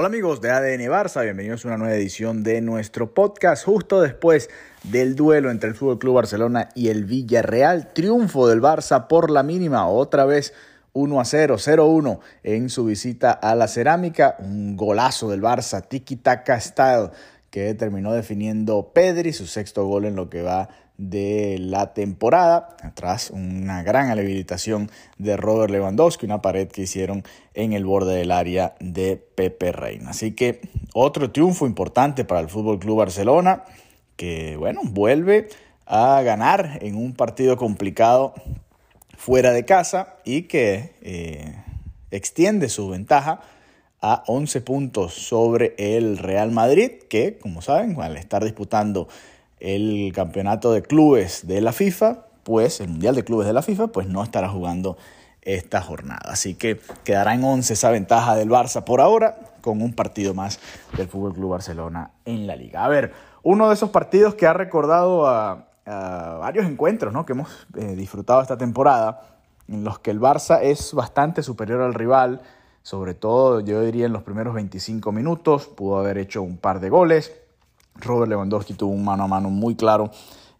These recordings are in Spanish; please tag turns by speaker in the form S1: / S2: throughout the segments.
S1: Hola amigos de ADN Barça, bienvenidos a una nueva edición de nuestro podcast justo después del duelo entre el Fútbol Club Barcelona y el Villarreal, triunfo del Barça por la mínima, otra vez 1 a 0, 0-1 en su visita a la Cerámica, un golazo del Barça, tiki taka style que terminó definiendo Pedri, su sexto gol en lo que va de la temporada, tras una gran habilitación de Robert Lewandowski, una pared que hicieron en el borde del área de Pepe Reina. Así que otro triunfo importante para el Fútbol Club Barcelona, que bueno, vuelve a ganar en un partido complicado fuera de casa y que eh, extiende su ventaja a 11 puntos sobre el Real Madrid, que como saben, al estar disputando el campeonato de clubes de la FIFA, pues el Mundial de Clubes de la FIFA, pues no estará jugando esta jornada. Así que quedará en 11 esa ventaja del Barça por ahora, con un partido más del Fútbol Club Barcelona en la liga. A ver, uno de esos partidos que ha recordado a, varios encuentros ¿no? que hemos eh, disfrutado esta temporada, en los que el Barça es bastante superior al rival, sobre todo yo diría en los primeros 25 minutos, pudo haber hecho un par de goles, Robert Lewandowski tuvo un mano a mano muy claro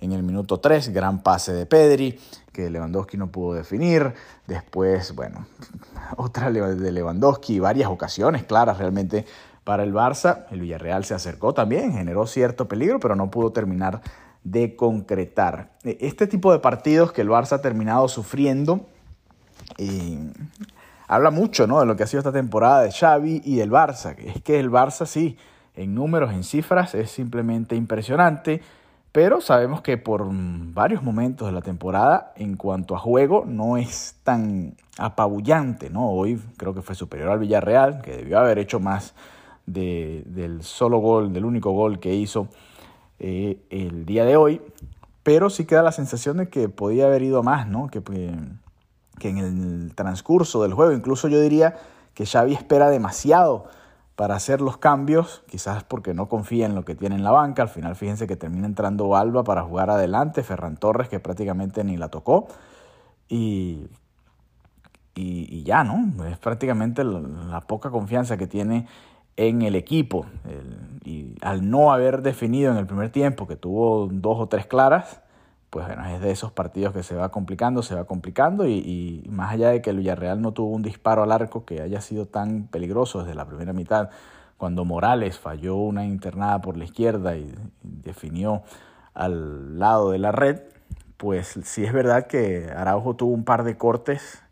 S1: en el minuto 3, gran pase de Pedri, que Lewandowski no pudo definir. Después, bueno, otra de Lewandowski, varias ocasiones claras realmente para el Barça. El Villarreal se acercó también, generó cierto peligro, pero no pudo terminar de concretar. E, este tipo de partidos que el Barça ha terminado sufriendo habla mucho ¿no? de lo que ha sido esta temporada de Xavi y del Barça. Es que el Barça sí en números, en cifras, es simplemente impresionante. Pero sabemos que por varios momentos de la temporada, en cuanto a juego, no es tan apabullante. ¿no? Hoy creo que fue superior al Villarreal, que debió haber hecho más del solo gol, del único gol que hizo eh, el día de hoy. Pero sí queda la sensación de que podía haber ido más, ¿no? que, que en el transcurso del juego, incluso yo diría que Xavi espera demasiado para hacer los cambios, quizás porque no confía en lo que tiene en la banca. Al final, fíjense que termina entrando Alba para jugar adelante, Ferran Torres, que prácticamente ni la tocó. Y, y, ya, ¿no? Es prácticamente la, poca confianza que tiene en el equipo. y al no haber definido en el primer tiempo, que tuvo dos o tres claras, pues bueno, es de esos partidos que se va complicando, se va complicando y, más allá de que el Villarreal no tuvo un disparo al arco que haya sido tan peligroso desde la primera mitad, cuando Morales falló una internada por la izquierda y definió al lado de la red, pues sí es verdad que Araujo tuvo un par de cortes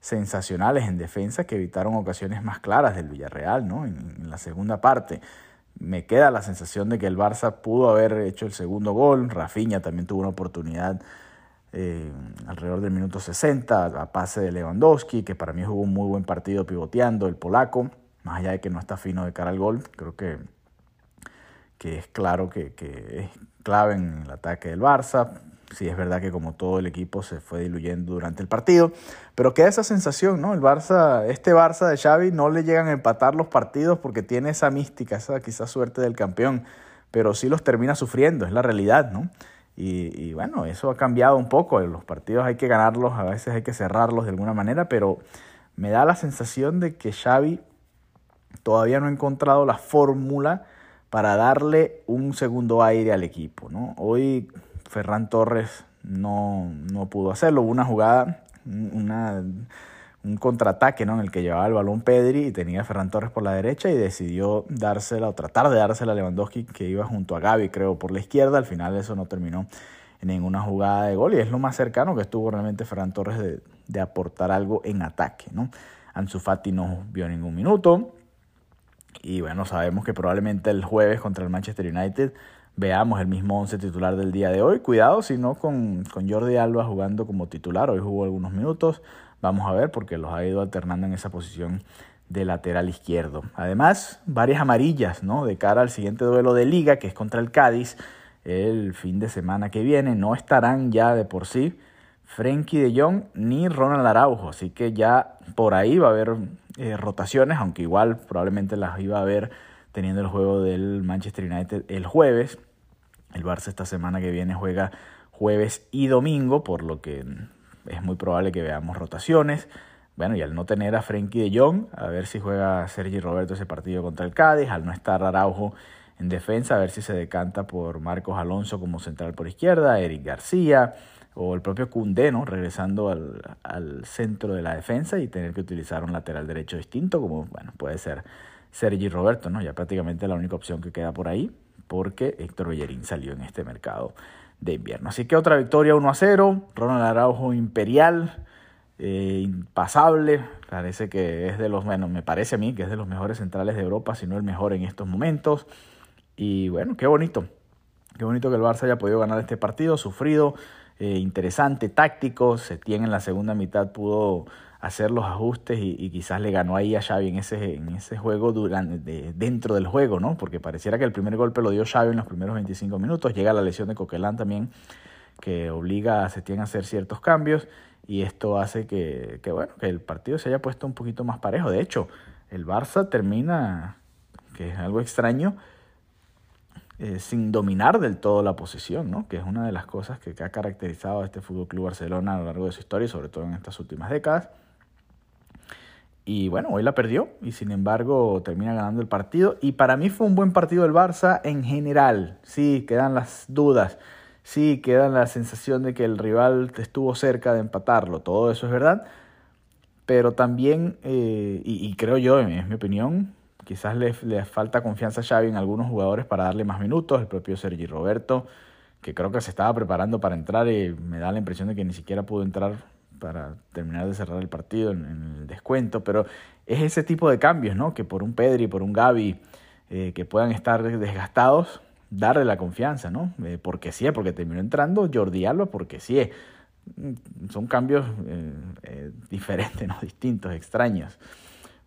S1: sensacionales en defensa que evitaron ocasiones más claras del Villarreal, ¿no? en la segunda parte me queda la sensación de que el Barça pudo haber hecho el segundo gol. Rafinha también tuvo una oportunidad eh, alrededor del minuto 60 a pase de Lewandowski, que para mí jugó un muy buen partido pivoteando, el polaco, más allá de que no está fino de cara al gol, creo que, que es claro que, que es clave en el ataque del Barça sí es verdad que como todo el equipo se fue diluyendo durante el partido, pero queda esa sensación, ¿no? El Barça, este Barça de Xavi no le llegan a empatar los partidos porque tiene esa mística, esa quizás suerte del campeón, pero sí los termina sufriendo, es la realidad, ¿no? Y, y bueno, eso ha cambiado un poco, los partidos hay que ganarlos, a veces hay que cerrarlos de alguna manera, pero me da la sensación de que Xavi todavía no ha encontrado la fórmula para darle un segundo aire al equipo, ¿no? Hoy Ferran Torres no, no pudo hacerlo. Hubo una jugada, un contraataque ¿no? en el que llevaba el balón Pedri y tenía a Ferran Torres por la derecha y decidió dársela o tratar de dársela a Lewandowski que iba junto a Gaby, creo, por la izquierda. Al final eso no terminó en ninguna jugada de gol y es lo más cercano que estuvo realmente Ferran Torres de, de aportar algo en ataque. ¿no? Ansu Fati no vio ningún minuto y bueno, sabemos que probablemente el jueves contra el Manchester United veamos el mismo once titular del día de hoy. Cuidado si no con, con Jordi Alba jugando como titular. Hoy jugó algunos minutos. Vamos a ver porque los ha ido alternando en esa posición de lateral izquierdo. Además, varias amarillas ¿no? de cara al siguiente duelo de liga que es contra el Cádiz el fin de semana que viene. No estarán ya de por sí Frenkie de Jong ni Ronald Araujo. Así que ya por ahí va a haber eh, rotaciones, aunque igual probablemente las iba a haber teniendo el juego del Manchester United el jueves. El Barça esta semana que viene juega jueves y domingo, por lo que es muy probable que veamos rotaciones. bueno, y al no tener a Frenkie de Jong, a ver si juega Sergi Roberto ese partido contra el Cádiz, al no estar Araujo en defensa, a ver si se decanta por Marcos Alonso como central por izquierda, Eric García o el propio Cundé, ¿no? regresando al, al, centro de la defensa y tener que utilizar un lateral derecho distinto, como bueno, puede ser Sergi Roberto, ¿no? ya prácticamente la única opción que queda por ahí, porque Héctor Bellerín salió en este mercado de invierno. Así que otra victoria 1 a 0, Ronald Araujo imperial, eh, impasable, parece que es de los, bueno, me parece a mí que es de los mejores centrales de Europa, si no el mejor en estos momentos. Y bueno, qué bonito, qué bonito que el Barça haya podido ganar este partido, sufrido, eh, interesante, táctico, se tiene en la segunda mitad pudo hacer los ajustes y, quizás le ganó ahí a Xavi en ese, en ese juego durante, dentro del juego, ¿no? Porque pareciera que el primer golpe lo dio Xavi en los primeros 25 minutos, llega la lesión de Coquelán también, que obliga a Setién a hacer ciertos cambios y esto hace que, bueno, que el partido se haya puesto un poquito más parejo. De hecho, el Barça termina, que es algo extraño, eh, sin dominar del todo la posición, ¿no? que es una de las cosas que, ha caracterizado a este Fútbol Club Barcelona a lo largo de su historia, sobre todo en estas últimas décadas. Y bueno, hoy la perdió y sin embargo termina ganando el partido. Y para mí fue un buen partido del Barça en general. Sí, quedan las dudas sí queda la sensación de que el rival estuvo cerca de empatarlo, todo eso es verdad, pero también, eh, y, creo yo, es mi opinión, quizás le, le, falta confianza a Xavi en algunos jugadores para darle más minutos, el propio Sergi Roberto, que creo que se estaba preparando para entrar y me da la impresión de que ni siquiera pudo entrar para terminar de cerrar el partido en, el descuento, pero es ese tipo de cambios, ¿no? Que por un Pedri, por un Gaby, eh, que puedan estar desgastados, darle la confianza, ¿no? Eh, porque sí, porque terminó entrando Jordi Alba, porque sí. Mm, son cambios eh, diferentes, ¿no? Distintos, extraños.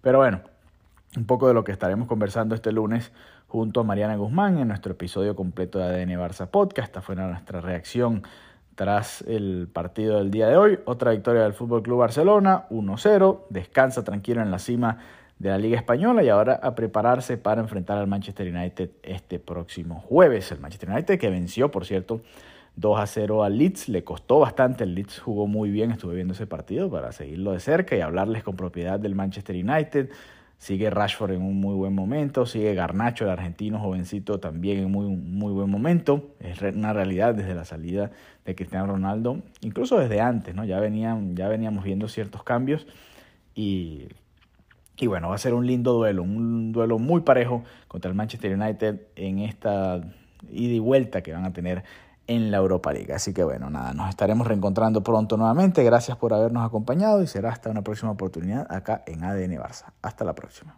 S1: Pero bueno, un poco de lo que estaremos conversando este lunes junto a Mariana Guzmán en nuestro episodio completo de ADN Barça Podcast. Esta fue nuestra reacción tras el partido del día de hoy. Otra victoria del Fútbol Club Barcelona, 1-0. Descansa tranquilo en la cima de la Liga Española y ahora a prepararse para enfrentar al Manchester United este próximo jueves. El Manchester United que venció, por cierto, 2 a 0 al Leeds, le costó bastante, el Leeds jugó muy bien, estuve viendo ese partido para seguirlo de cerca y hablarles con propiedad del Manchester United. Sigue Rashford en un muy buen momento, sigue Garnacho, el argentino jovencito, también en muy, muy buen momento. Es una realidad desde la salida de Cristiano Ronaldo, incluso desde antes, ¿no? Ya, venían, ya veníamos viendo ciertos cambios y y bueno, va a ser un lindo duelo, un duelo muy parejo contra el Manchester United en esta ida y vuelta que van a tener en la Europa League. Así que bueno, nada, nos estaremos reencontrando pronto nuevamente. Gracias por habernos acompañado y será hasta una próxima oportunidad acá en ADN Barça. Hasta la próxima.